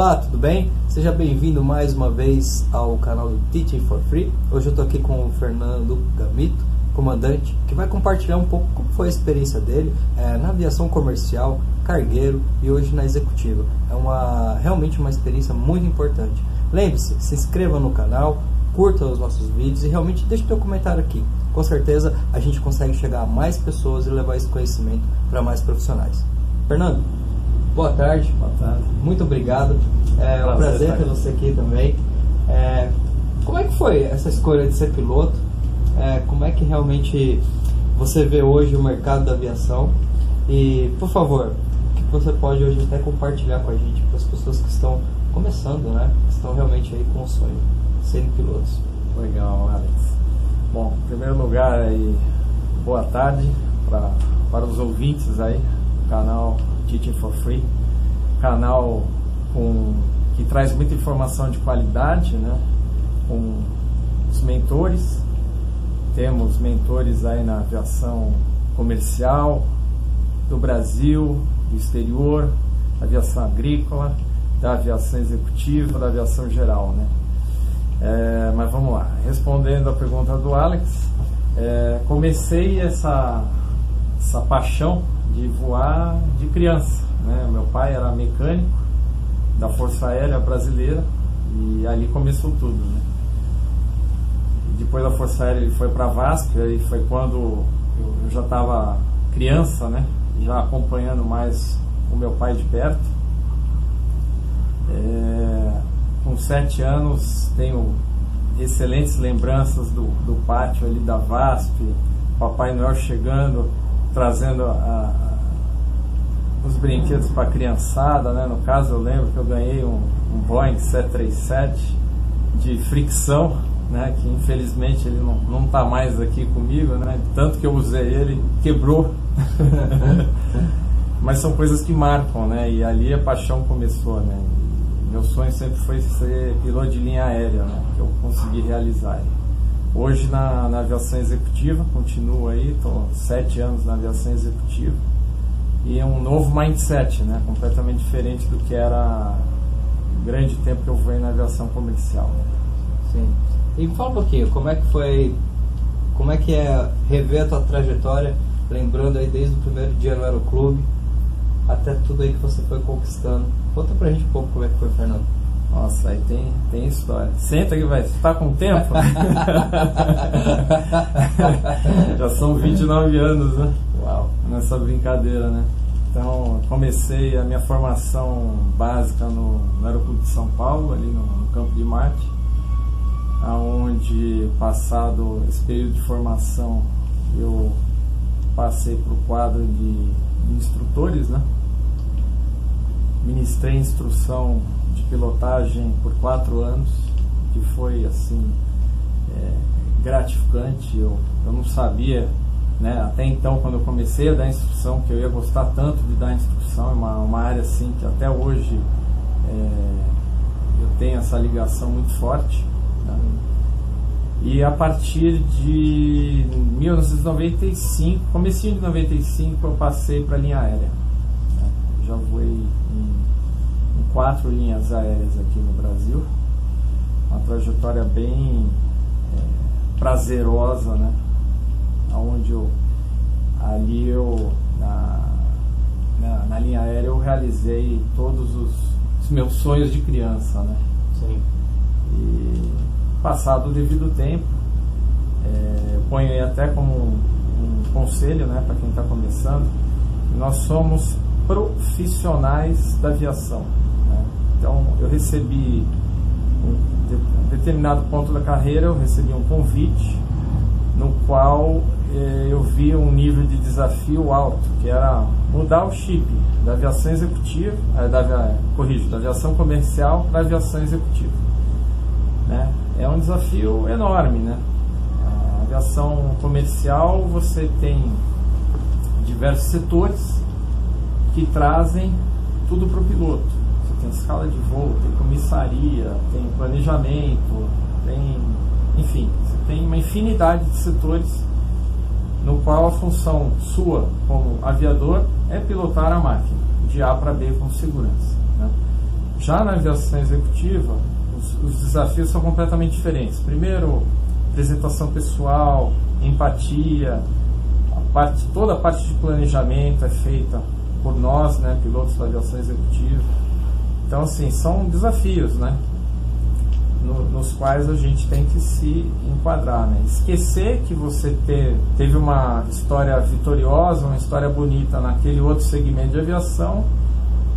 Olá, tudo bem? Seja bem-vindo mais uma vez ao canal do Teaching for Free. Hoje eu estou aqui com o Fernando Gamito, comandante, que vai compartilhar um pouco como foi a experiência dele é, na aviação comercial, cargueiro e hoje na executiva. É uma realmente uma experiência muito importante. Lembre-se, se inscreva no canal, curta os nossos vídeos e realmente deixe seu comentário aqui. Com certeza a gente consegue chegar a mais pessoas e levar esse conhecimento para mais profissionais. Fernando, Boa tarde. Boa tarde. Muito obrigado. É um prazer ter você aqui também. É, como é que foi essa escolha de ser piloto? É, como é que realmente você vê hoje o mercado da aviação? E, por favor, o que você pode hoje até compartilhar com a gente, para as pessoas que estão começando, né? Que estão realmente aí com o sonho de serem pilotos. Legal, Alex. Bom, em primeiro lugar aí, boa tarde pra, para os ouvintes aí do canal Teaching for Free, canal com, que traz muita informação de qualidade, né? com os mentores. Temos mentores aí na aviação comercial do Brasil, do exterior, aviação agrícola, da aviação executiva, da aviação geral, né? É, mas vamos lá, respondendo a pergunta do Alex, é, comecei essa, essa paixão de voar de criança. Né? Meu pai era mecânico da Força Aérea Brasileira e ali começou tudo. Né? Depois da Força Aérea ele foi para a VASP, aí foi quando eu, já estava criança, né? já acompanhando mais o meu pai de perto. É, com sete anos tenho excelentes lembranças do, do pátio ali da VASP, Papai Noel chegando trazendo a, os brinquedos para a criançada, né? No caso, eu lembro que eu ganhei um, um Boeing 737 de fricção, né? Que infelizmente ele não está mais aqui comigo, né? Tanto que eu usei ele, quebrou. Mas são coisas que marcam, né? E ali a paixão começou, né? meu sonho sempre foi ser piloto de linha aérea, né? Que eu consegui realizar. Hoje na, na aviação executiva, continuo aí, estou sete anos na aviação executiva e é um novo mindset, né? Completamente diferente do que era o grande tempo que eu voei na aviação comercial. Sim. E fala um pouquinho, como é que foi, como é que é rever a tua trajetória, lembrando aí desde o primeiro dia no aeroclube até tudo aí que você foi conquistando. Conta pra gente um pouco como é que foi, Fernando. Nossa, aí tem, tem história. Senta que vai. Você tá com tempo? Já são 29 anos, né? Uau. Nessa brincadeira, né? Então, comecei a minha formação básica no, no Aeroclube de São Paulo, ali no, no Campo de Marte, aonde passado esse período de formação, eu passei para o quadro de, de instrutores, né? Ministrei instrução de pilotagem por quatro anos, que foi assim é, gratificante. Eu, eu não sabia, né, até então, quando eu comecei a dar instrução, que eu ia gostar tanto de dar instrução, é uma, uma área assim que até hoje é, eu tenho essa ligação muito forte. Né? E a partir de 1995, comecinho de 95, eu passei para a linha aérea. Né? Já voei em quatro linhas aéreas aqui no Brasil. Uma trajetória bem é, prazerosa, né? Onde eu, ali eu, na, na, na, linha aérea, eu realizei todos os, os, meus sonhos de criança, né? Sim. E passado o devido tempo, é, eu ponho aí até como um, um conselho, né, para quem está começando, nós somos profissionais da aviação. Então eu recebi um determinado ponto da carreira, eu recebi um convite no qual eh, eu vi um nível de desafio alto, que era mudar o chip da aviação executiva, eh, da, corrijo, da aviação comercial para a aviação executiva. Né? É um desafio enorme, né? A aviação comercial você tem diversos setores que trazem tudo para o piloto tem escala de voo, tem comissaria, tem planejamento, tem, enfim, você tem uma infinidade de setores no qual a função sua como aviador é pilotar a máquina de A para B com segurança. Né? Já na aviação executiva, os, os, desafios são completamente diferentes. Primeiro, apresentação pessoal, empatia, a parte, toda a parte de planejamento é feita por nós, né, pilotos da aviação executiva. Então, assim, são desafios, né? no, nos quais a gente tem que se enquadrar. Né? Esquecer que você ter, teve uma história vitoriosa, uma história bonita naquele outro segmento de aviação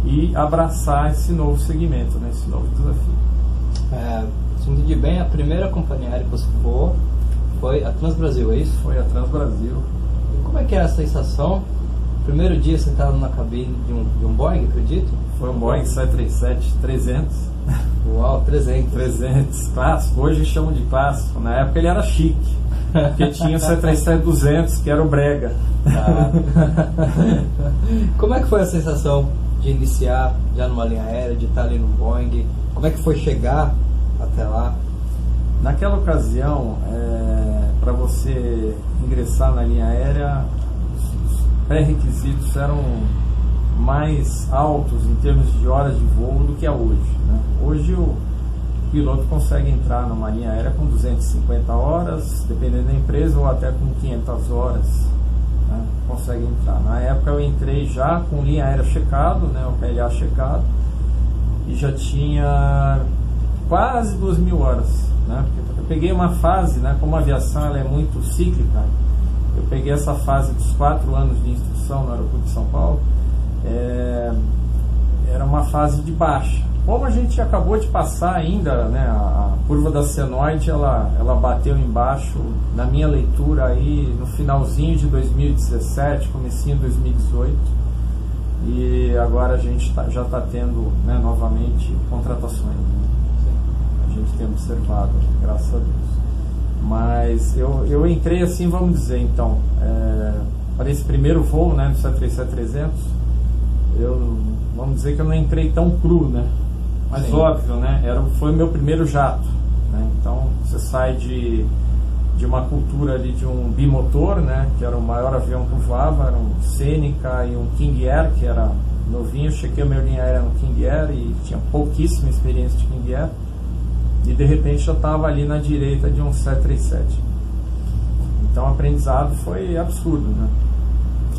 e abraçar esse novo segmento, né? esse novo desafio. É, se entendi bem, a primeira companhia aérea que você for foi a Transbrasil, é isso? Foi a Transbrasil. E como é que é a sensação? Primeiro dia sentado na cabine de um, de um Boeing, acredito? Foi um Boeing 737-300 Uau, 300. 300, clássico. Hoje chamam de clássico. Na época ele era chique. Porque tinha o 737-200, que era o brega. Ah. Como é que foi a sensação de iniciar já numa linha aérea, de estar ali no Boeing? Como é que foi chegar até lá? Naquela ocasião, é, para você ingressar na linha aérea, os pré-requisitos eram mais altos em termos de horas de voo do que é hoje. Né? Hoje o piloto consegue entrar numa linha aérea com 250 horas, dependendo da empresa, ou até com 500 horas. Né? Consegue entrar. Na época eu entrei já com linha aérea checado, né? o PLA checado, e já tinha quase 2 mil horas. Né? Porque eu peguei uma fase, né? como a aviação ela é muito cíclica, eu peguei essa fase dos 4 anos de instrução no aeroporto de São Paulo, é, era uma fase de baixa. Como a gente acabou de passar ainda, né, a, curva da senoide, ela, ela bateu embaixo, na minha leitura aí, no finalzinho de 2017, comecinho de 2018, e agora a gente tá, já está tendo né, novamente contratações. Né? A gente tem observado, graças a Deus. Mas eu, eu entrei assim, vamos dizer, então, é, para esse primeiro voo né, no 737-300, eu vamos dizer que eu não entrei tão cru, né? Mas Sim. óbvio, né? Era, foi o meu primeiro jato. Né? Então você sai de, de uma cultura ali de um bimotor, né? Que era o maior avião que voava, era um Seneca e um King Air, que era novinho. Eu chequei a minha linha aérea no King Air e tinha pouquíssima experiência de King Air. E de repente eu estava ali na direita de um 737. Então o aprendizado foi absurdo, né?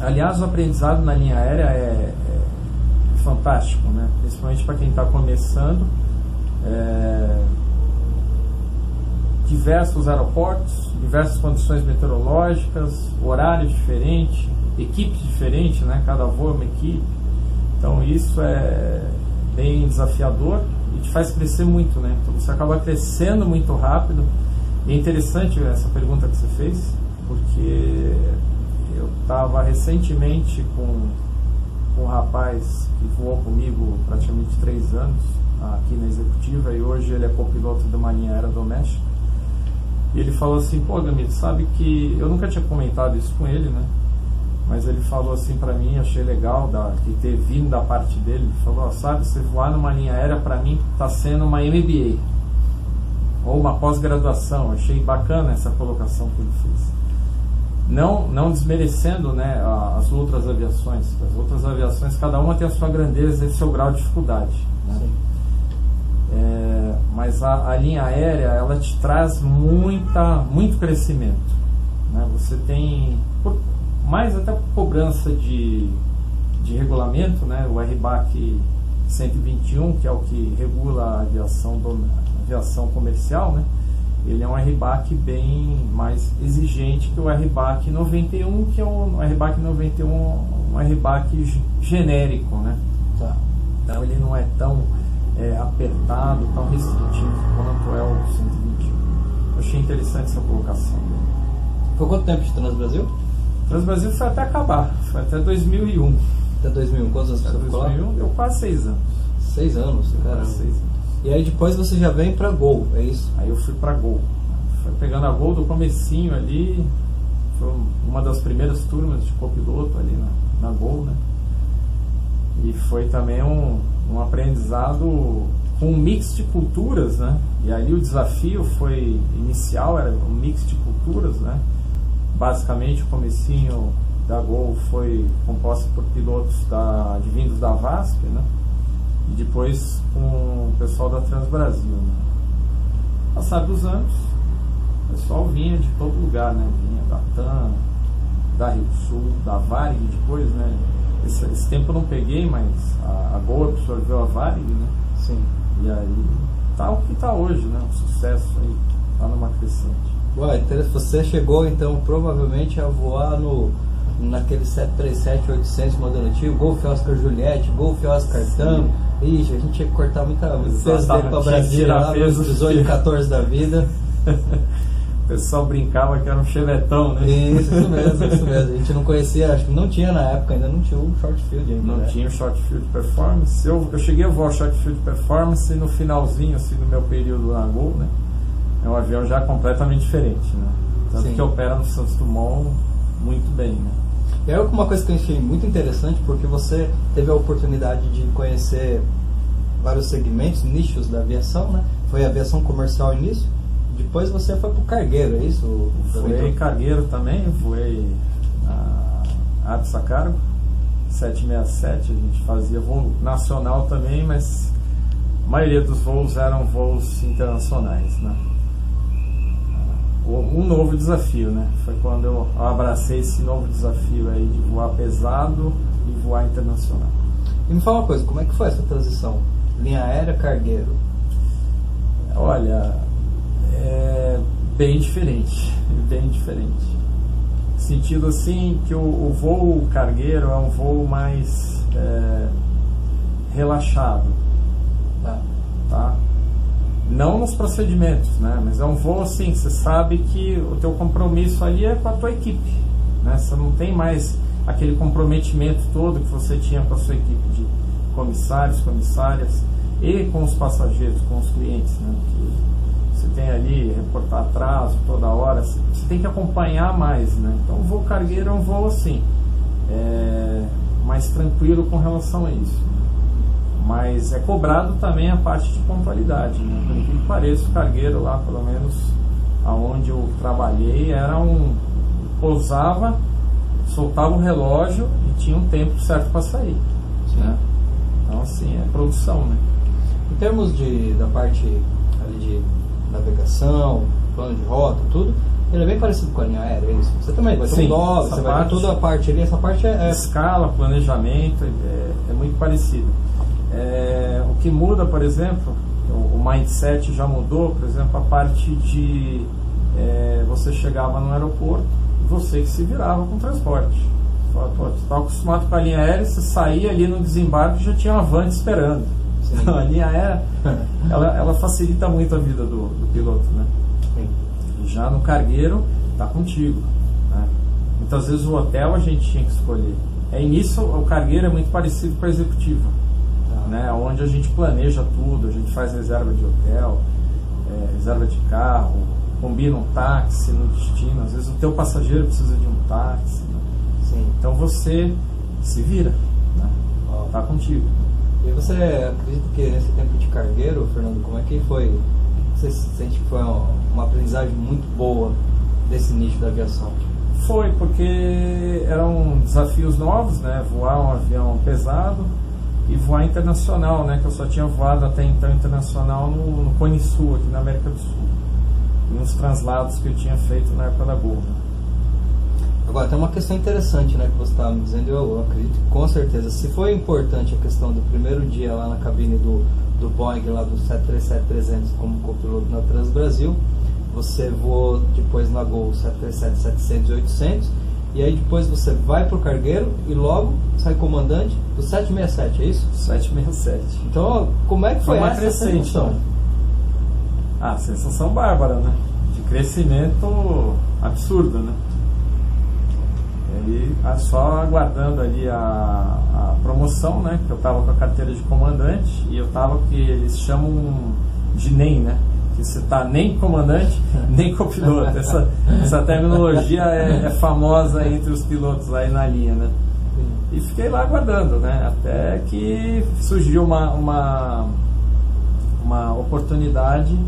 Aliás, o aprendizado na linha aérea é, fantástico, né? principalmente para quem está começando. É, diversos aeroportos, diversas condições meteorológicas, horário diferente, equipes diferentes, né? cada voo é uma equipe. Então isso é bem desafiador e te faz crescer muito, né? Então você acaba crescendo muito rápido. E é interessante essa pergunta que você fez, porque eu estava recentemente com um rapaz que voou comigo praticamente três anos aqui na executiva e hoje ele é copiloto da Marinha Aérea Doméstica. E ele falou assim: pô, Gamito, sabe que eu nunca tinha comentado isso com ele, né? Mas ele falou assim para mim, achei legal da, de ter vindo da parte dele. Ele falou: sabe, você voar numa linha aérea para mim está sendo uma MBA ou uma pós-graduação. Achei bacana essa colocação que ele fez não, não desmerecendo né, as outras aviações. As outras aviações, cada uma tem a sua grandeza e seu grau de dificuldade. Né? É, mas a, a, linha aérea, ela te traz muita, muito crescimento. Né? Você tem, por, mais até cobrança de, de regulamento, né? o RBAC 121, que é o que regula a aviação, aviação comercial, né? Ele é um RBAC bem mais exigente que o RBAC 91, que é um RBAC 91 um RBAC genérico, né? Tá. Então ele não é tão é, apertado, tão restritivo quanto é o 121. Eu achei interessante essa colocação Foi quanto tempo de Transbrasil? Transbrasil foi até acabar, foi até 2001. Até 2001, quantos anos você ficou 2001 deu quase seis anos. Seis anos, cara. Seis anos. E aí depois você já vem para Gol, é isso? Aí eu fui para Gol. Foi pegando a Gol do comecinho ali, foi uma das primeiras turmas de copiloto ali na, na Gol, né? E foi também um, um aprendizado com um mix de culturas, né? E ali o desafio foi inicial era um mix de culturas, né? Basicamente o comecinho da Gol foi composto por pilotos da, vindos da VASP, né? E depois com o pessoal da Transbrasil. Né? Passados os anos, o pessoal vinha de todo lugar, né? Vinha da TAM, da Rio Sul, da Varig depois, né? Esse, esse, tempo eu não peguei, mas a, a Gol absorveu a Varig, né? Sim. E aí tá o que tá hoje, né? Um sucesso aí, tá numa crescente. Ué, você chegou então provavelmente a voar no naquele 737-800 modelo antigo, Golf Oscar Juliette, Golf Oscar Tango. Ixi, a gente tinha que cortar muita, peso dele para Brasília, lá nos 18, 14 da vida. o pessoal brincava que era um chevetão, né? Isso, isso mesmo, isso mesmo. A gente não conhecia, acho que não tinha na época, ainda não tinha o short field ainda. Não né? tinha o short field performance. Eu, eu cheguei a voar short field performance no finalzinho assim, do meu período na Gol, né? É um avião já completamente diferente, né? Tanto Sim. que opera no Santos Dumont muito bem, né? E aí uma coisa que eu achei muito interessante, porque você teve a oportunidade de conhecer vários segmentos, nichos da aviação, né? Foi a aviação comercial início, depois você foi para o cargueiro, é isso? Fui cargueiro também, voei a Absa Cargo, 767, a gente fazia voo nacional também, mas a maioria dos voos eram voos internacionais, né? Um novo desafio, né? Foi quando eu abracei esse novo desafio aí de voar pesado e voar internacional. E me fala uma coisa, como é que foi essa transição? Linha aérea, cargueiro? Olha, é bem diferente, bem diferente. Sentido assim que o, o voo cargueiro é um voo mais é, relaxado, tá? tá? Não nos procedimentos, né? Mas é um voo assim, você sabe que o teu compromisso ali é com a tua equipe, né? Você não tem mais aquele comprometimento todo que você tinha com a sua equipe de comissários, comissárias e com os passageiros, com os clientes, né? Que você tem ali reportar atraso toda hora, você tem que acompanhar mais, né? Então o voo cargueiro é um voo assim, é mais tranquilo com relação a isso mas é cobrado também a parte de pontualidade. Né? Por incrível que pareça, o cargueiro lá, pelo menos aonde eu trabalhei, era um. pousava, soltava o relógio e tinha um tempo certo para sair. Né? Então, assim, é produção. Né? Em termos de, da parte ali de navegação, plano de rota, tudo, ele é bem parecido com a linha aérea, é isso? Você também vai ter Sim, um dólar, você vai ter toda a parte ali, essa parte é... é... Escala, planejamento, é, é muito parecido. É, o que muda, por exemplo, o, o, mindset já mudou, por exemplo, a parte de é, você chegava no aeroporto e você que se virava com transporte. Você estava acostumado com a linha aérea, você saía ali no desembarque e já tinha uma van esperando. Então, a linha aérea, ela, ela facilita muito a vida do, do piloto, né? Sim. Já no cargueiro, tá contigo. Né? Muitas vezes o hotel a gente tinha que escolher. É, nisso, o cargueiro é muito parecido com a executiva né, onde a gente planeja tudo, a gente faz reserva de hotel, é, reserva de carro, combina um táxi no destino, às vezes o teu passageiro precisa de um táxi. Né? Então você se vira, né? tá contigo. E você acredita que nesse tempo de cargueiro, Fernando, como é que foi? Você sente que foi uma, uma aprendizagem muito boa desse nicho da aviação? Foi, porque eram desafios novos, né? Voar um avião pesado, e voar internacional, né? Que eu só tinha voado até então internacional no, no Cone Sul, aqui na América do Sul. Uns translados que eu tinha feito na época da Gol. Agora, tem uma questão interessante, né? Que você estava me dizendo, eu acredito com certeza. Se foi importante a questão do primeiro dia lá na cabine do, do Boeing, lá do 737-300 como copiloto na Trans Brasil, você voou depois na Gol 737-700 e 800 e aí depois você vai para o cargueiro e logo sai comandante do 767, é isso? 767. Então, como é que foi, foi essa crescente, sensação? Né? Ah, sensação bárbara, né? De crescimento absurdo, né? E só aguardando ali a, a promoção, né? Que eu estava com a carteira de comandante e eu estava que eles chamam de NEM, né? Que você está nem comandante, nem copiloto. Essa, essa terminologia é, é, famosa entre os pilotos aí na linha, né? E fiquei lá aguardando, né? Até que surgiu uma, uma, uma oportunidade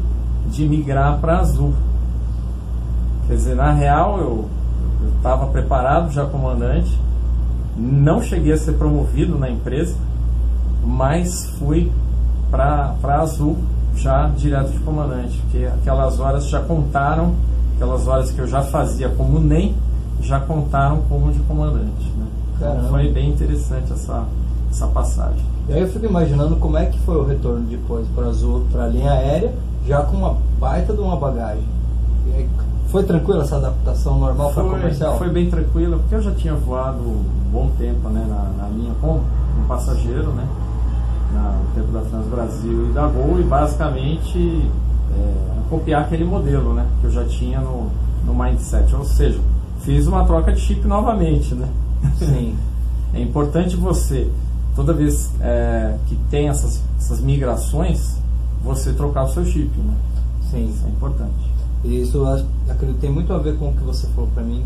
de migrar para Azul. Quer dizer, na real eu estava preparado já comandante, não cheguei a ser promovido na empresa, mas fui para Azul já direto de comandante, porque aquelas horas já contaram, aquelas horas que eu já fazia como NEM, já contaram como de comandante. Né? Então foi bem interessante essa, essa passagem. E aí eu fico imaginando como é que foi o retorno depois para Azul, para a linha aérea, já com uma baita de uma bagagem. Aí, foi tranquila essa adaptação normal para comercial? Foi bem tranquila, porque eu já tinha voado um bom tempo né, na, na linha com um passageiro, né? No tempo da Trans Brasil e da Gol, e basicamente é, copiar aquele modelo né, que eu já tinha no, no mindset. Ou seja, fiz uma troca de chip novamente. Né? Sim. é importante você, toda vez é, que tem essas, essas migrações, você trocar o seu chip. Né? Sim. Isso é importante. Isso acredito, tem muito a ver com o que você falou para mim.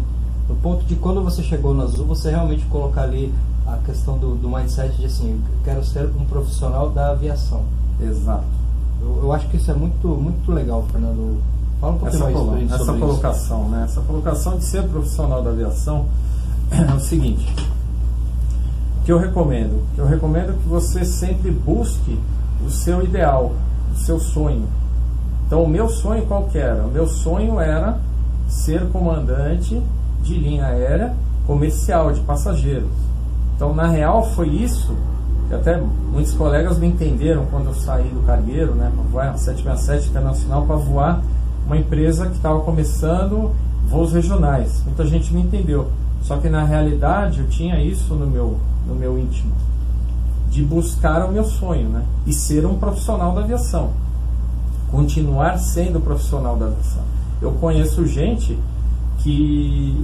No ponto de quando você chegou no Azul, você realmente colocar ali a questão do, do mindset de assim, eu quero ser um profissional da aviação. Exato. Eu, eu acho que isso é muito, muito legal, Fernando. Fala um pouquinho essa, mais essa sobre colocação, isso. né? Essa colocação de ser profissional da aviação é o seguinte. O que eu recomendo? Que eu recomendo que você sempre busque o seu ideal, o seu sonho. Então, o meu sonho qual era? O meu sonho era ser comandante de linha aérea comercial de passageiros. Então, na real, foi isso que até muitos colegas me entenderam quando eu saí do cargueiro, né, para voar 767 internacional, para voar uma empresa que estava começando voos regionais. Muita gente me entendeu. Só que na realidade eu tinha isso no meu, no meu íntimo, de buscar o meu sonho, né? E ser um profissional da aviação. Continuar sendo profissional da aviação. Eu conheço gente que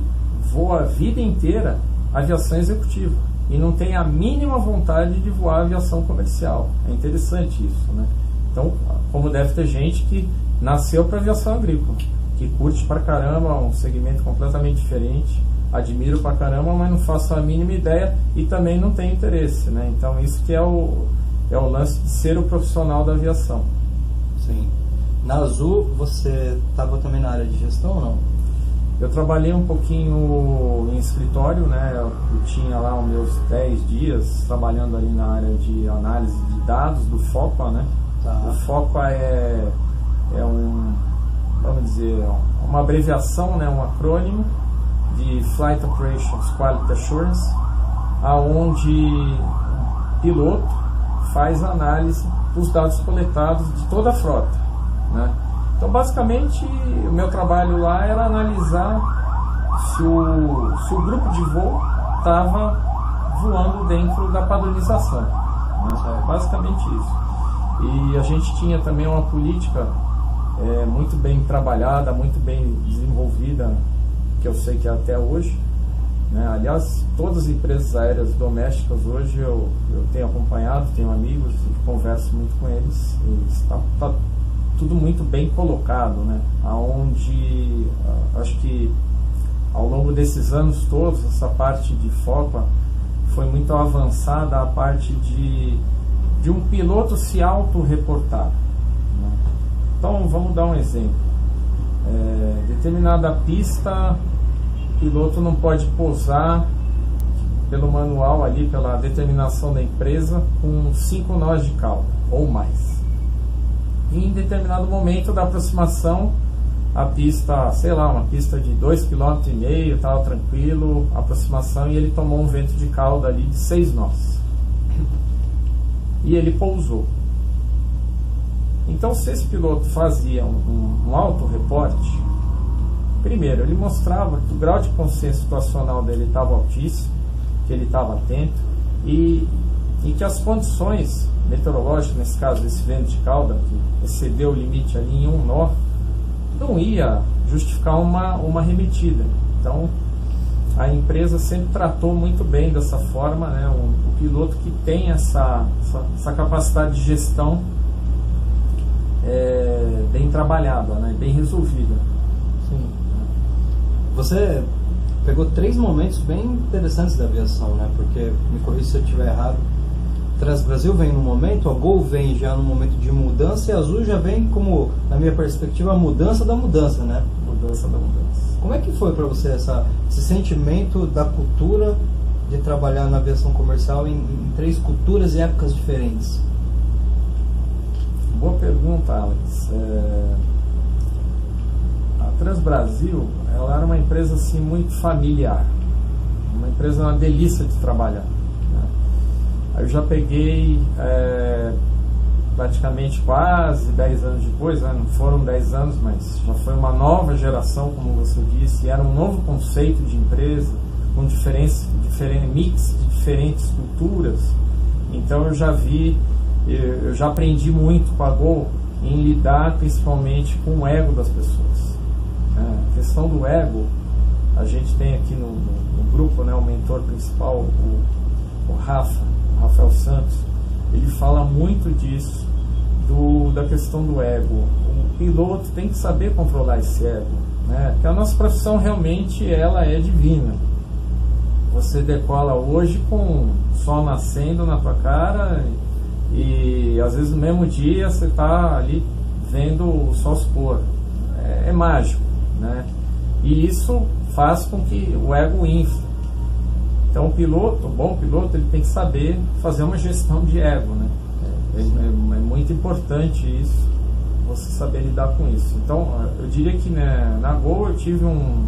voa a vida inteira aviação executiva e não tem a mínima vontade de voar aviação comercial. É interessante isso, né? Então, como deve ter gente que nasceu para aviação agrícola, que curte pra caramba um segmento completamente diferente, admiro pra caramba, mas não faço a mínima ideia e também não tem interesse, né? Então, isso que é o, é o lance de ser o profissional da aviação. Sim. Na Azul, você estava também na área de gestão ou não? Eu trabalhei um pouquinho em escritório, né? Eu tinha lá os meus 10 dias trabalhando ali na área de análise de dados do FOPA, né? Tá. O FOPA é, é um, vamos dizer, uma abreviação, né? Um acrônimo de Flight Operations Quality Assurance, aonde o piloto faz análise dos dados coletados de toda a frota, né? Então, basicamente, o meu trabalho lá era analisar se o, se o grupo de voo estava voando dentro da padronização. Né? Basicamente isso. E a gente tinha também uma política é, muito bem trabalhada, muito bem desenvolvida, que eu sei que é até hoje. Né? Aliás, todas as empresas aéreas domésticas hoje eu, eu tenho acompanhado, tenho amigos e converso muito com eles. E está, está tudo muito bem colocado, né? Aonde uh, acho que ao longo desses anos todos essa parte de foco foi muito avançada a parte de, de um piloto se auto-reportar. Né? Então vamos dar um exemplo. É, determinada pista, o piloto não pode pousar pelo manual ali, pela determinação da empresa, com cinco nós de cauda ou mais em determinado momento da aproximação a pista, sei lá, uma pista de 2,5 km, estava tranquilo, aproximação, e ele tomou um vento de cauda ali de 6 nós. E ele pousou. Então, se esse piloto fazia um, um, um auto-reporte, primeiro, ele mostrava que o grau de consciência situacional dele estava altíssimo, que ele estava atento, e, e que as condições meteorológico, nesse caso esse vento de cauda, que excedeu o limite ali em um nó, não ia justificar uma, uma remetida. Então, a empresa sempre tratou muito bem dessa forma, né, um, o piloto que tem essa, essa, essa capacidade de gestão é, bem trabalhada, né, bem resolvida. Sim. Você pegou três momentos bem interessantes da aviação, né, porque, me corrija se eu estiver errado, Transbrasil vem no momento, a Gol vem já no momento de mudança e a Azul já vem como, na minha perspectiva, a mudança da mudança, né? Mudança da mudança. Como é que foi para você essa, esse sentimento da cultura de trabalhar na aviação comercial em, em três culturas e épocas diferentes? Boa pergunta, Alex. É... A Transbrasil, ela era uma empresa assim muito familiar, uma empresa uma delícia de trabalhar. Né? Eu já peguei é, praticamente quase 10 anos depois, né? não foram 10 anos, mas já foi uma nova geração, como você disse, era um novo conceito de empresa, com diferentes, mix de diferentes culturas. Então eu já vi eu já aprendi muito com a Gol em lidar principalmente com o ego das pessoas. É, a questão do ego, a gente tem aqui no, no, no grupo né, o mentor principal, o, o Rafa, Rafael Santos, ele fala muito disso, do, da questão do ego. O piloto tem que saber controlar esse ego, né? porque a nossa profissão realmente ela é divina. Você decola hoje com o sol nascendo na tua cara e às vezes no mesmo dia você está ali vendo o sol se pôr. É, é, mágico, né? E isso faz com que o ego infle. Então o piloto, o bom piloto, ele tem que saber fazer uma gestão de ego, né? É, é, é, é muito importante isso, você saber lidar com isso. Então eu diria que né, na Gol eu tive um,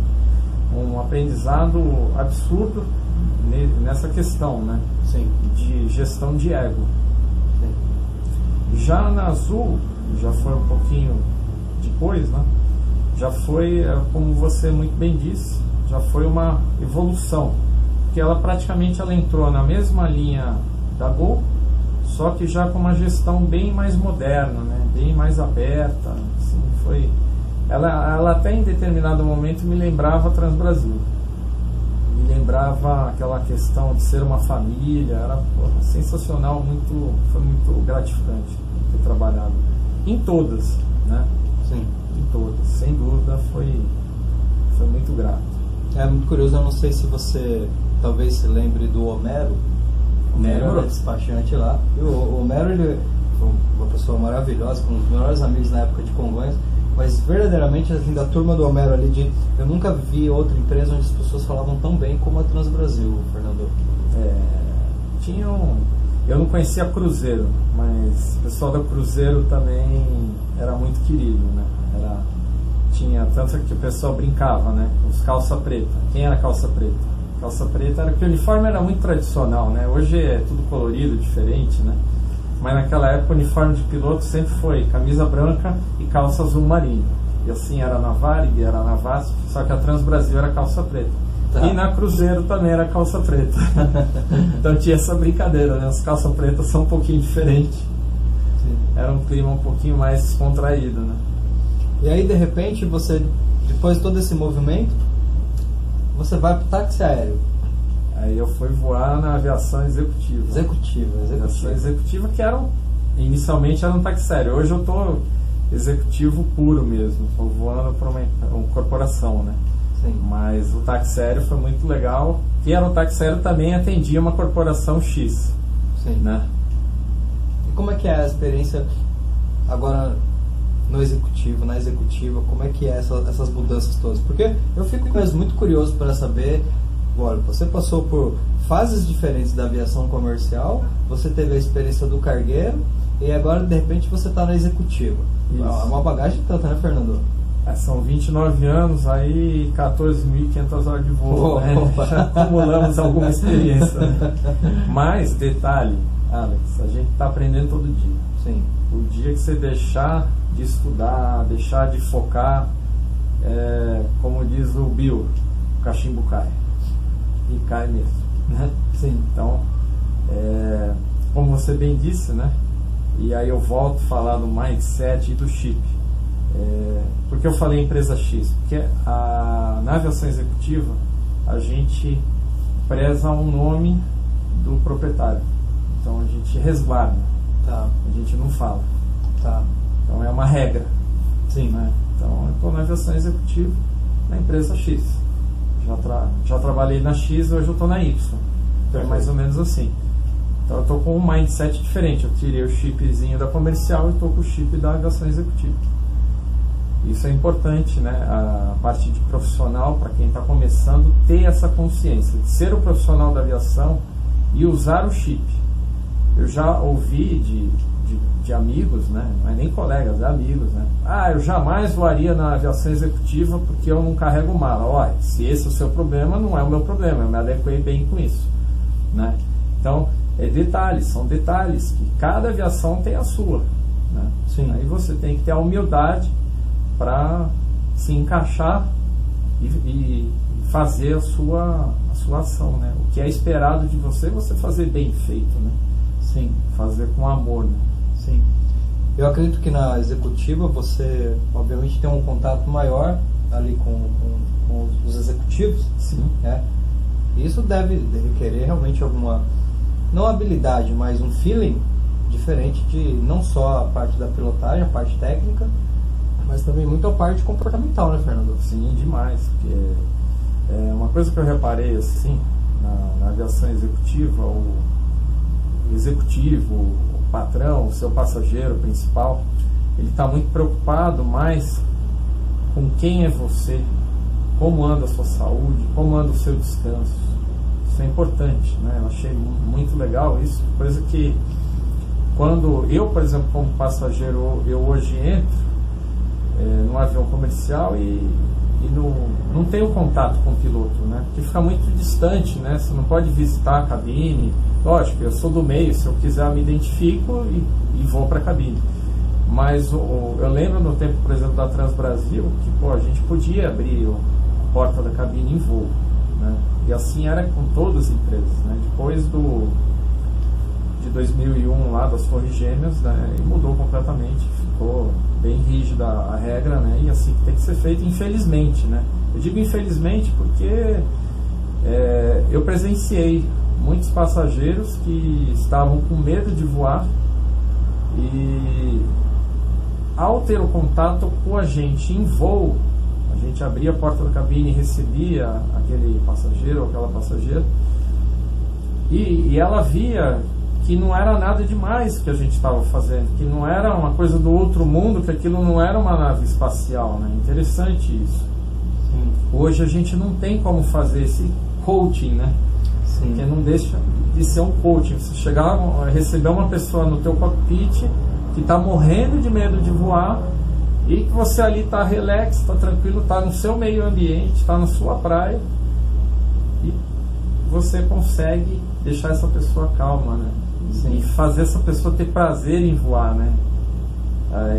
um aprendizado absurdo nessa questão, né? Sim. De gestão de ego. Já na Azul, já foi um pouquinho depois, né? já foi, é, como você muito bem disse, já foi uma evolução, porque ela praticamente ela entrou na mesma linha da Gol, só que já com uma gestão bem mais moderna, né? bem mais aberta, assim, foi... Ela, ela até em determinado momento me lembrava Transbrasil me lembrava aquela questão de ser uma família, era porra, sensacional, muito, foi muito gratificante ter trabalhado em todas, né? Sim. Em todas, sem dúvida foi, foi muito grato. É muito curioso, eu não sei se você talvez se lembre do Homero, Homero era despachante lá, e o Homero ele foi uma pessoa maravilhosa, com os melhores amigos na época de Congonhas, mas verdadeiramente, assim, da turma do Homero ali, de, eu nunca vi outra empresa onde as pessoas falavam tão bem como a Transbrasil, Fernando. É, tinham. Eu não conhecia Cruzeiro, mas o pessoal da Cruzeiro também era muito querido, né? Era, tinha tanto que o pessoal brincava, né? Os calça preta. Quem era calça preta? Calça preta era que o uniforme era muito tradicional, né? Hoje é tudo colorido, diferente, né? mas naquela época o uniforme de piloto sempre foi camisa branca e calça azul marinho. E assim era na Varig, era na VASP, só que a Transbrasil era calça preta. Tá. E na Cruzeiro também era calça preta. então tinha essa brincadeira, né? As calças pretas são um pouquinho diferentes. Era um clima um pouquinho mais descontraído, né? E aí de repente você, depois de todo esse movimento, você vai para o táxi aéreo. Aí eu fui voar na aviação executiva. Executiva, executiva. Aviação executiva que era, inicialmente era um táxi sério. Hoje eu estou executivo puro mesmo. Estou voando para uma, uma, corporação, né? Sim. Mas o táxi sério foi muito legal. E era um táxi sério também atendia uma corporação X. Sim. Né? E como é que é a experiência agora no executivo, na executiva, como é que é essa, essas mudanças todas? Porque eu fico mesmo muito curioso para saber Olha, você passou por fases diferentes da aviação comercial, você teve a experiência do cargueiro e agora de repente você está na executiva. Isso. É uma bagagem tanta, né, Fernando? É, são 29 anos, aí 14.500 horas de voo. Oh, né? Já acumulamos alguma experiência. Né? Mas, detalhe, Alex, a gente está aprendendo todo dia. Sim. O dia que você deixar de estudar, deixar de focar, é, como diz o Bill, o cachimbo cai e cai mesmo. Né? Sim. Então, é, como você bem disse, né? E aí eu volto a falar do mindset e do chip. É, porque eu falei empresa X? Porque a, na aviação executiva a gente preza um nome do proprietário. Então a gente resguarda. Tá. A gente não fala. Tá. Então é uma regra. Sim. Né? Então eu estou na aviação executiva na empresa X. Já, tra já trabalhei na X, hoje eu estou na Y. Então é mais ou menos assim. Então eu estou com um mindset diferente. Eu tirei o chipzinho da comercial e estou com o chip da aviação executiva. Isso é importante, né? A parte de profissional, para quem está começando, ter essa consciência de ser o profissional da aviação e usar o chip. Eu já ouvi de, de, de amigos, né? Não é nem colegas, é amigos, né? Ah, eu jamais voaria na aviação executiva porque eu não carrego mala. Olha, se esse é o seu problema, não é o meu problema. Eu me adequei bem com isso, né? Então, é detalhes, são detalhes que cada aviação tem a sua. Né? Sim. Aí você tem que ter a humildade para se encaixar e, e, fazer a sua, a sua ação. Né? O que é esperado de você, você fazer bem feito. Né? Sim. Fazer com amor. Né? Sim. Eu acredito que na executiva você, obviamente, tem um contato maior ali com, com, com os executivos. Sim. Né? Isso deve, requerer realmente alguma não habilidade, mas um feeling diferente de não só a parte da pilotagem, a parte técnica, mas também muito a parte comportamental, né, Fernando? Sim, demais. Porque é uma coisa que eu reparei assim na, na aviação executiva, o executivo, o patrão, o seu passageiro principal, ele está muito preocupado mais com quem é você, como anda a sua saúde, como anda o seu descanso isso é importante, né? Eu achei muito legal isso, coisa que quando eu, por exemplo, como passageiro, eu hoje entro é, num avião comercial e, e no, não tenho contato com o piloto, né? Porque fica muito distante, né? Você não pode visitar a cabine. Lógico, eu sou do meio, se eu quiser eu me identifico e, e vou para a cabine. Mas o, eu lembro no tempo, por exemplo, da Transbrasil, que pô, a gente podia abrir a porta da cabine em voo. Né? E assim era com todas as empresas. Né? Depois do, de 2001, lá das Torres Gêmeas, né? e mudou completamente, bem rígida a regra, né? e assim que tem que ser feito, infelizmente. Né? Eu digo infelizmente porque é, eu presenciei muitos passageiros que estavam com medo de voar e ao ter o contato com a gente em voo a gente abria a porta da cabine e recebia aquele passageiro ou aquela passageira. E, e ela via que não era nada demais que a gente estava fazendo, que não era uma coisa do outro mundo, que aquilo não era uma nave espacial. Né? Interessante isso. Sim. Hoje a gente não tem como fazer esse coaching, né? Sim. Porque não deixa de ser um coaching. Você chegar, receber uma pessoa no teu cockpit que está morrendo de medo de voar e que você ali está relax, está tranquilo, está no seu meio ambiente, está na sua praia e você consegue deixar essa pessoa calma, né? Sim. E fazer essa pessoa ter prazer em voar, né?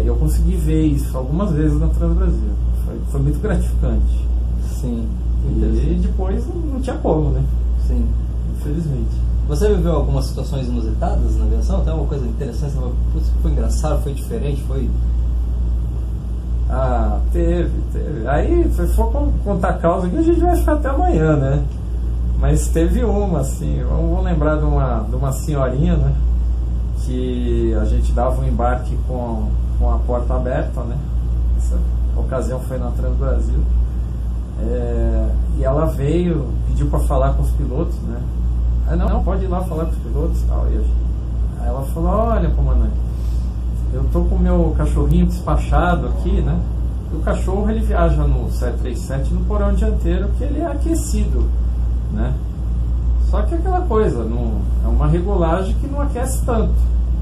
Eu consegui ver isso algumas vezes na Transbrasil. Foi, foi muito gratificante. Sim. E depois não tinha como, né? Sim. Infelizmente. Você viveu algumas situações inusitadas na aviação? Tem alguma coisa interessante? Foi engraçado? Foi diferente? Foi ah, teve, teve. Aí, se for contar causa aqui, a gente vai ficar até amanhã, né? Mas teve uma, assim, vamos lembrar de uma, de uma senhorinha, né? Que a gente dava um embarque com, com a porta aberta, né? Essa ocasião foi na Trans Brasil. É, e ela veio, pediu para falar com os pilotos, né? Aí, não, não, pode ir lá falar com os pilotos tal. E aí ela falou, olha, comandante, eu tô com o meu cachorrinho despachado aqui, né? O cachorro ele viaja no 737 no porão dianteiro que ele é aquecido, né? Só que é aquela coisa, não, é uma regulagem que não aquece tanto.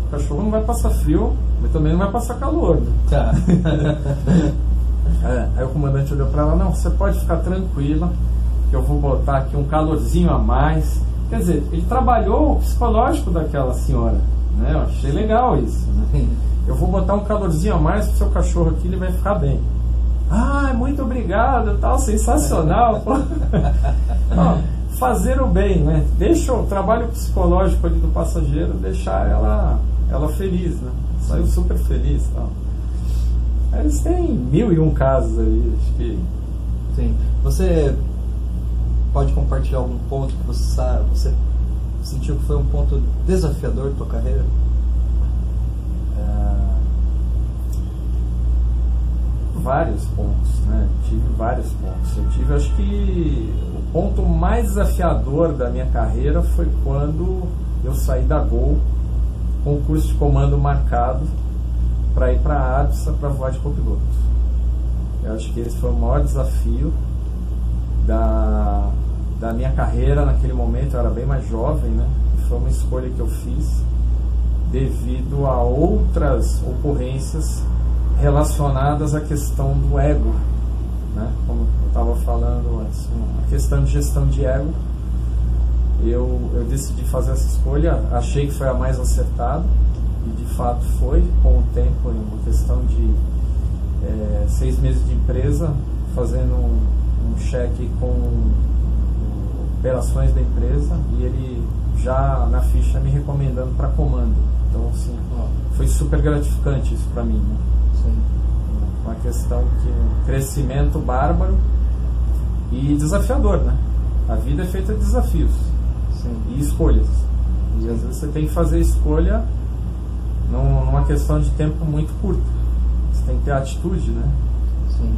O cachorro não vai passar frio, mas também não vai passar calor. Né? Tá. é, aí o comandante olhou para ela, não, você pode ficar tranquila, que eu vou botar aqui um calorzinho a mais. Quer dizer, ele trabalhou o psicológico daquela senhora. Né? Eu achei legal isso. Né? eu vou botar um calorzinho a mais pro seu cachorro aqui, ele vai ficar bem. Ah, muito obrigado, tal, sensacional. Não, fazer o bem, né? Deixa o trabalho psicológico ali do passageiro, deixar ela, ela feliz, né? Saiu super feliz, tal. Eles têm mil e um casos aí, acho que. Sim. Você pode compartilhar algum ponto que você sabe, você sentiu que foi um ponto desafiador da tua carreira? Vários pontos, né? Tive vários pontos. Eu tive, acho que o ponto mais desafiador da minha carreira foi quando eu saí da Gol com o curso de comando marcado para ir para a ABSA para voar de copiloto. Eu acho que esse foi o maior desafio da, da minha carreira naquele momento. Eu era bem mais jovem, né? Foi uma escolha que eu fiz devido a outras ocorrências relacionadas à questão do ego, né? Como eu estava falando antes, a questão de gestão de ego. Eu, eu decidi fazer essa escolha, achei que foi a mais acertada e de fato foi, com o tempo, em uma questão de é, seis meses de empresa, fazendo um, um cheque com operações da empresa e ele já na ficha me recomendando para comando. Então, assim, foi super gratificante isso para mim. Né? Uma questão que um crescimento bárbaro e desafiador, né? A vida é feita de desafios Sim. e escolhas. E às vezes você tem que fazer escolha numa questão de tempo muito curto. Você tem que ter atitude, né? Sim.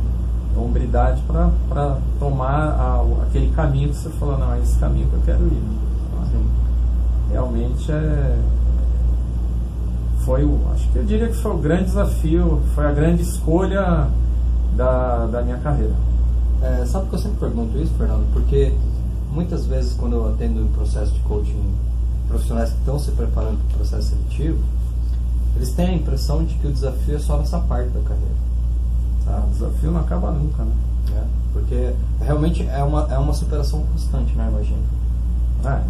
Hombridade para tomar a, aquele caminho que você falou, não, é esse caminho que eu quero ir. Realmente é, foi o, acho que eu diria que foi o grande desafio, foi a grande escolha da, da minha carreira. É, sabe que eu sempre pergunto isso, Fernando? Porque muitas vezes quando eu atendo um processo de coaching profissionais que estão se preparando para o processo seletivo, eles têm a impressão de que o desafio é só nessa parte da carreira. Tá? O desafio não acaba nunca, né? É, porque realmente é uma, é uma superação constante, né? Imagina. Ah,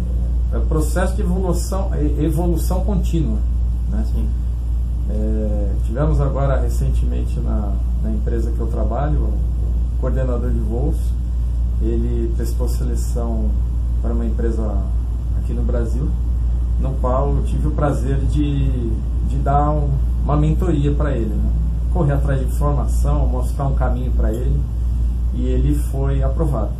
é, é processo de evolução, evolução contínua. Né? Sim. É, tivemos agora recentemente na, na empresa que eu trabalho, o coordenador de voos, ele prestou seleção para uma empresa aqui no Brasil, no qual eu tive o prazer de, de dar um, uma mentoria para ele, né? correr atrás de informação, mostrar um caminho para ele e ele foi aprovado.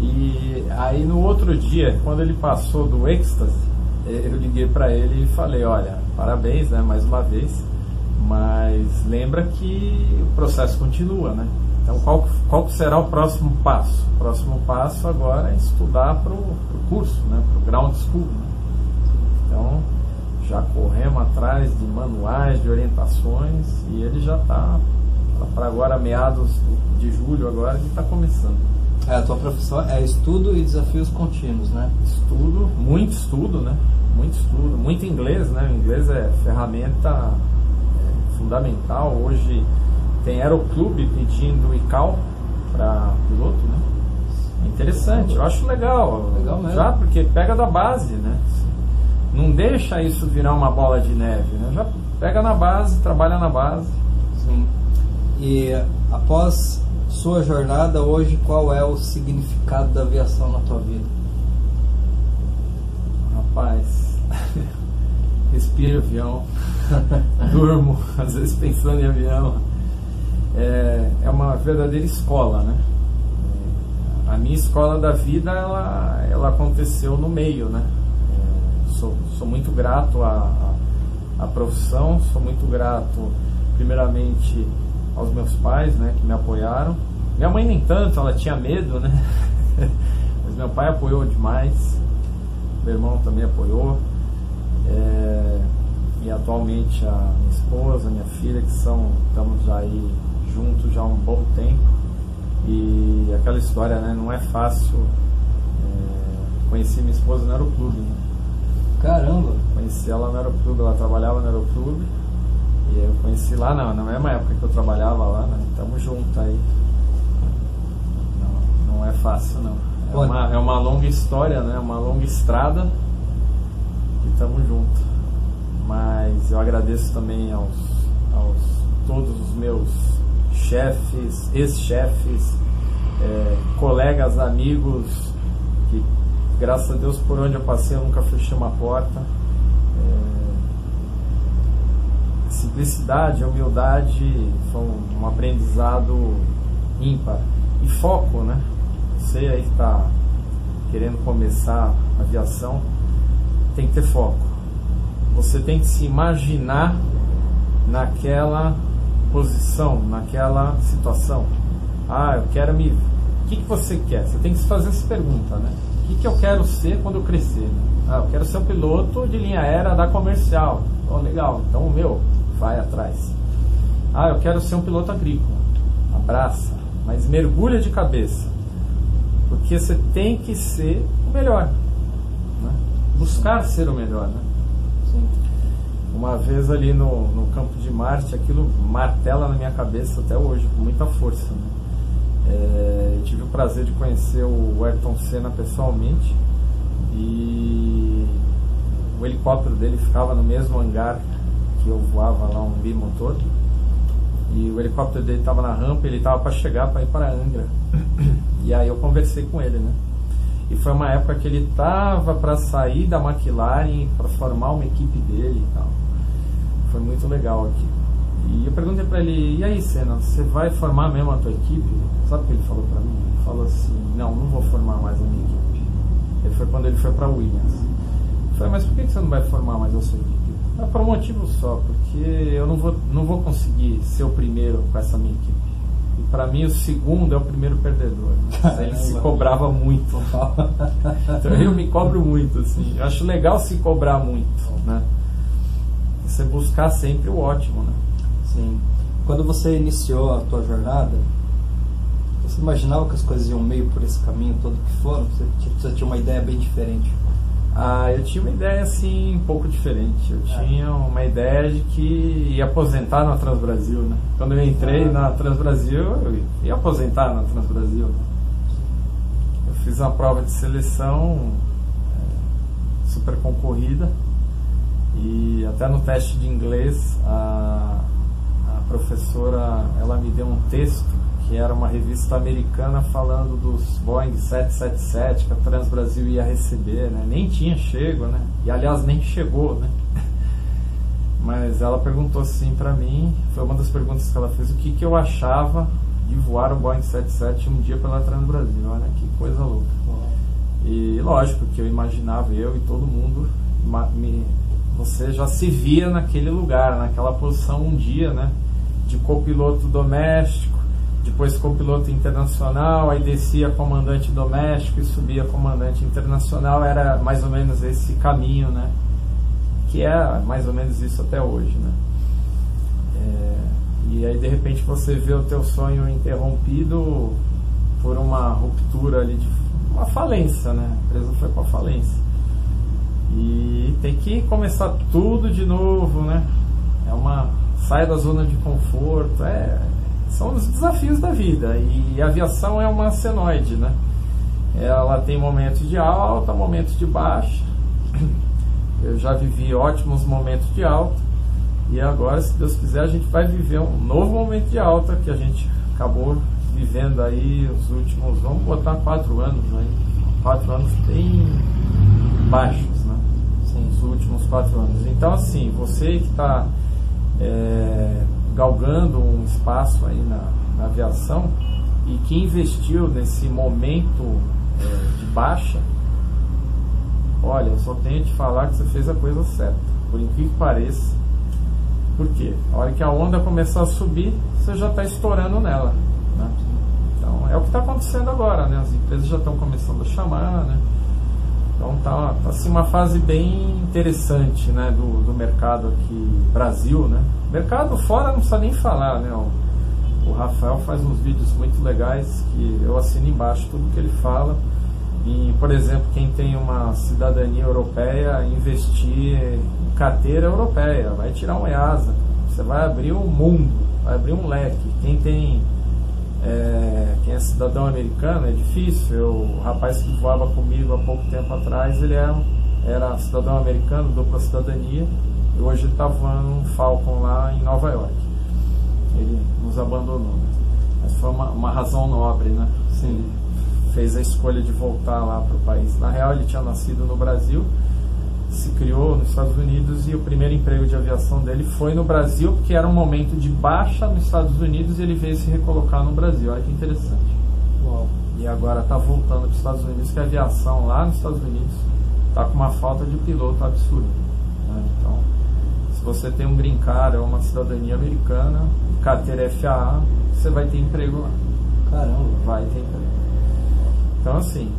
E aí no outro dia, quando ele passou do êxtase, eu liguei para ele e falei, olha, parabéns, né, mais uma vez, mas lembra que o processo continua, né? Então, qual, qual será o próximo passo? O próximo passo agora é estudar para o curso, né, para o ground school. Né? Então, já corremos atrás de manuais, de orientações, e ele já está, para agora, meados de julho, agora, ele está começando. É, a tua profissão é estudo e desafios contínuos, né? Estudo, muito estudo, né? Muito estudo, muito inglês, né? O inglês é ferramenta é, fundamental. Hoje tem Aeroclube pedindo ICAO para piloto, né? É interessante, eu acho legal. Legal mesmo. Já porque pega da base, né? Não deixa isso virar uma bola de neve, né? Já pega na base, trabalha na base. Sim. E após sua jornada hoje, qual é o significado da aviação na tua vida? Rapaz, respiro avião, durmo, às vezes pensando em avião. É, é uma verdadeira escola, né? A minha escola da vida, ela, ela aconteceu no meio, né? É, sou, sou muito grato à, à, à profissão, sou muito grato, primeiramente, aos meus pais, né, que me apoiaram. Minha mãe nem tanto, ela tinha medo, né? Mas meu pai apoiou demais, meu irmão também apoiou. É, e atualmente a minha esposa, minha filha, que são, estamos aí juntos já há um bom tempo. E aquela história, né? Não é fácil. É, conheci minha esposa no aeroclube, né? Caramba! Conheci ela no aeroclube, ela trabalhava no aeroclube. E eu conheci lá na, na mesma época que eu trabalhava lá, né? Tamo junto aí. Não, não é fácil não. É uma, é uma longa história, né? Uma longa estrada. E tamo junto. Mas eu agradeço também aos, aos todos os meus chefes, ex-chefes, é, colegas, amigos, que graças a Deus por onde eu passei eu nunca fechei uma porta. É, simplicidade, a humildade foi um, aprendizado ímpar. E foco, né? Você aí que está querendo começar a aviação, tem que ter foco. Você tem que se imaginar naquela posição, naquela situação. Ah, eu quero me. O que, que você quer? Você tem que se fazer essa pergunta, né? O que, que eu quero ser quando eu crescer? Ah, eu quero ser um piloto de linha aérea da comercial. Oh, legal, então, meu, vai atrás. Ah, eu quero ser um piloto agrícola. Abraça, mas mergulha de cabeça. Porque você tem que ser o melhor. Né? Buscar ser o melhor. Né? Sim. Uma vez ali no, no campo de Marte, aquilo martela na minha cabeça até hoje, com muita força. Né? É, eu tive o prazer de conhecer o Ayrton Senna pessoalmente e o helicóptero dele ficava no mesmo hangar eu voava lá um bimotor e o helicóptero dele estava na rampa ele estava para chegar para ir para Angra. E aí eu conversei com ele né? E foi uma época que ele estava para sair da McLaren para formar uma equipe dele e tal. Foi muito legal aqui. E eu perguntei para ele e aí Senna você vai formar mesmo a tua equipe? Sabe o que ele falou para mim? Ele falou assim não não vou formar mais a minha equipe. Ele foi quando ele foi para Williams. Eu falei mas por que você não vai formar mais a sua equipe é por um motivo só, porque eu não vou, não vou conseguir ser o primeiro com essa minha equipe. E para mim o segundo é o primeiro perdedor. Né? Ele se cobrava muito. então eu me cobro muito, assim. Eu acho legal se cobrar muito, né? Você buscar sempre o ótimo, né? Sim. Quando você iniciou a tua jornada, você imaginava que as coisas iam meio por esse caminho todo que foram? Você, você tinha uma ideia bem diferente? Ah, eu tinha uma ideia assim um pouco diferente. Eu tinha uma ideia de que ia aposentar na Transbrasil, né? Quando eu entrei ah. na Transbrasil, eu ia aposentar na Transbrasil. Né? Eu fiz uma prova de seleção é, super concorrida e até no teste de inglês a, a professora ela me deu um texto que era uma revista americana falando dos Boeing 777 que a Trans Brasil ia receber, né? Nem tinha chego, né? E aliás nem chegou, né? Mas ela perguntou assim para mim, foi uma das perguntas que ela fez, o que, que eu achava de voar o Boeing 77 um dia pela Trans Brasil. Olha que coisa louca. E lógico que eu imaginava eu e todo mundo me, você já se via naquele lugar, naquela posição um dia, né? De copiloto doméstico depois copiloto internacional, aí descia comandante doméstico e subia comandante internacional, era mais ou menos esse caminho, né? Que é mais ou menos isso até hoje, né? É, e aí de repente você vê o teu sonho interrompido por uma ruptura ali de uma falência, né? A empresa foi para falência. E tem que começar tudo de novo, né? É uma sai da zona de conforto, é são os desafios da vida. E a aviação é uma senoide, né? Ela tem momentos de alta, momentos de baixa. Eu já vivi ótimos momentos de alta. E agora, se Deus quiser, a gente vai viver um novo momento de alta que a gente acabou vivendo aí os últimos, vamos botar quatro anos aí. Quatro anos bem baixos, né? Sim, os últimos quatro anos. Então, assim, você que está. É, galgando um espaço aí na, na aviação e que investiu nesse momento é, de baixa, olha, eu só tenho que falar que você fez a coisa certa, por incrível que pareça. Por quê? A hora que a onda começar a subir, você já está estourando nela. Né? Então é o que está acontecendo agora, né? As empresas já estão começando a chamar, né? Tá, tá assim, uma fase bem interessante né, do, do mercado aqui Brasil, né? Mercado fora não precisa nem falar, né? O, o Rafael faz uns vídeos muito legais que eu assino embaixo tudo que ele fala. E, por exemplo, quem tem uma cidadania europeia, investir em carteira europeia, vai tirar um EASA. Você vai abrir um mundo, vai abrir um leque. Quem tem é, quem é cidadão americano é difícil. O rapaz que voava comigo há pouco tempo atrás, ele era, era cidadão americano, dupla cidadania, e hoje ele está voando um Falcon lá em Nova York. Ele nos abandonou. Né? Mas foi uma, uma razão nobre, né? Sim. Ele fez a escolha de voltar lá para o país. Na real, ele tinha nascido no Brasil se criou nos Estados Unidos e o primeiro emprego de aviação dele foi no Brasil, porque era um momento de baixa nos Estados Unidos e ele veio se recolocar no Brasil. Olha que interessante. Uau. E agora está voltando para os Estados Unidos, que a aviação lá nos Estados Unidos está com uma falta de piloto absurda. Né? Então, se você tem um green card ou uma cidadania americana, carteira FAA, você vai ter emprego lá. Caramba. Vai ter emprego. Então, assim,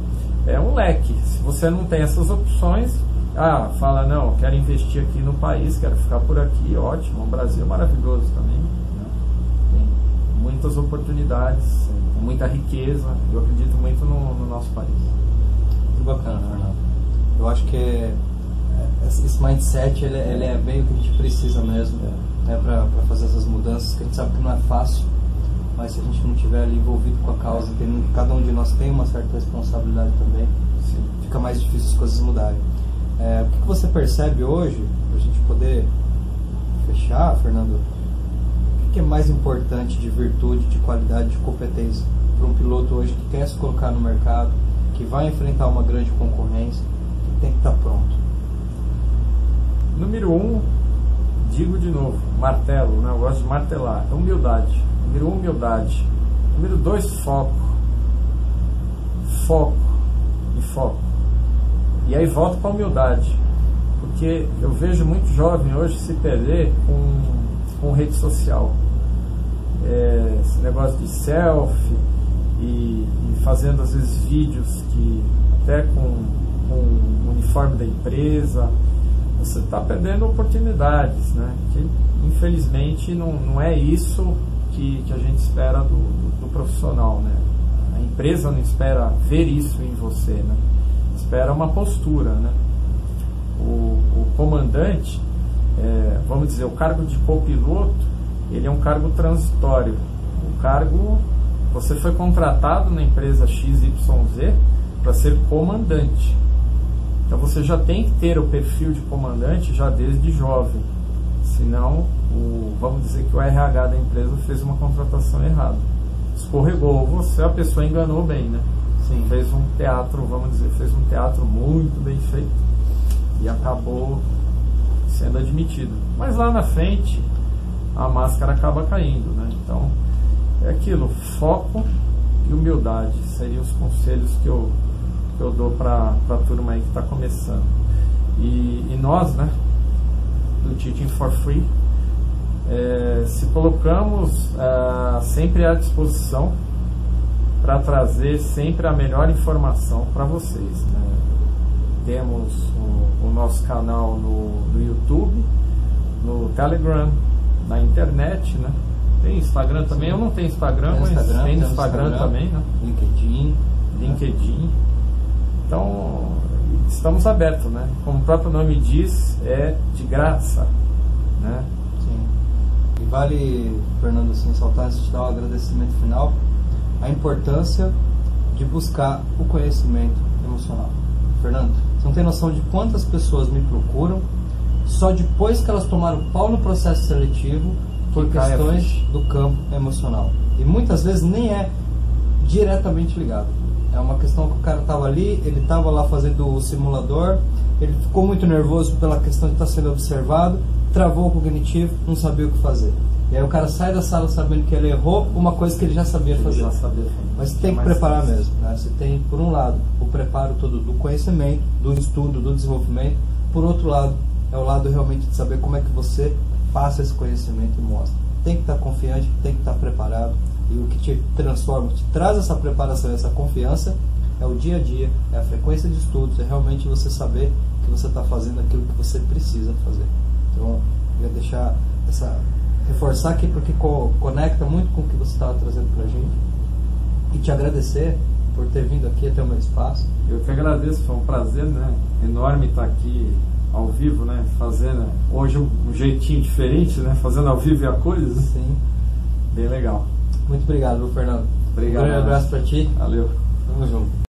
é um leque. Se você não tem essas opções, ah, fala, não, quero investir aqui no país, quero ficar por aqui, ótimo. O Brasil é maravilhoso também. Né? Tem muitas oportunidades, muita riqueza. Eu acredito muito no, no nosso país. Muito bacana, Fernando. Eu acho que é, esse mindset ele, ele, é bem o que a gente precisa mesmo é. né, para fazer essas mudanças, que a gente sabe que não é fácil, mas se a gente não estiver ali envolvido com a causa, entendendo que cada um de nós tem uma certa responsabilidade também, Sim. fica mais difícil as coisas mudarem. É, o que você percebe hoje, para a gente poder fechar, Fernando, o que é mais importante de virtude, de qualidade, de competência para um piloto hoje que quer se colocar no mercado, que vai enfrentar uma grande concorrência, que tem que estar tá pronto? Número um, digo de novo, martelo, né? eu gosto de martelar, é humildade. Número um, humildade. Número dois, foco. Foco e foco. E aí volta para a humildade. Porque eu vejo muito jovem hoje se perder com, com rede social. É, esse negócio de selfie e, e, fazendo às vezes vídeos que até com, com o uniforme da empresa, você está perdendo oportunidades, né? Que infelizmente não, não é isso que, que a gente espera do, do, do profissional, né? A empresa não espera ver isso em você, né? Espera uma postura. Né? O, o comandante, é, vamos dizer, o cargo de copiloto, ele é um cargo transitório. O cargo, você foi contratado na empresa XYZ para ser comandante. Então você já tem que ter o perfil de comandante já desde jovem. Senão, o, vamos dizer que o RH da empresa fez uma contratação errada. Escorregou você, a pessoa enganou bem, né? Sim. fez um teatro, vamos dizer, fez um teatro muito bem feito e acabou sendo admitido. Mas lá na frente a máscara acaba caindo, né? Então é aquilo, foco e humildade seriam os conselhos que eu, que eu dou para a turma aí que está começando. E, e, nós, né, do Teaching for Free, é, se colocamos é, sempre à disposição para trazer sempre a melhor informação para vocês. Né? Temos o, o, nosso canal no, no YouTube, no Telegram, na internet, né? Tem Instagram também, eu não tenho Instagram, tem mas Instagram, tem Instagram, Instagram, também, né? LinkedIn. LinkedIn. Então, estamos abertos, né? Como o próprio nome diz, é de graça, né? Sim. E vale, Fernando, assim, saltar de dar o um agradecimento final, a importância de buscar o conhecimento emocional. Fernando, você não tem noção de quantas pessoas me procuram só depois que elas tomaram pau no processo seletivo por que questões do campo emocional. E muitas vezes nem é diretamente ligado. É uma questão que o cara estava ali, ele estava lá fazendo o simulador, ele ficou muito nervoso pela questão de estar tá sendo observado, travou o cognitivo, não sabia o que fazer. E aí o cara sai da sala sabendo que ele errou uma coisa que ele já sabia fazer. Já sabia Mas tem que preparar mesmo. Né? Você tem, por um lado, o preparo todo do conhecimento, do estudo, do desenvolvimento. Por outro lado, é o lado realmente de saber como é que você passa esse conhecimento e mostra. Tem que estar confiante, tem que estar preparado. E o que te transforma, te traz essa preparação, essa confiança, é o dia a dia, é a frequência de estudos, é realmente você saber que você está fazendo aquilo que você precisa fazer. Então, eu ia deixar essa reforçar aqui porque co conecta muito com o que você estava trazendo para a gente e te agradecer por ter vindo aqui até o meu espaço. Eu que agradeço, foi um prazer né, enorme estar aqui ao vivo, né, fazendo hoje um, jeitinho diferente, né, fazendo ao vivo a coisas. Sim. Bem legal. Muito obrigado, Fernando. Obrigado. Um grande abraço para ti. Valeu. Tamo junto.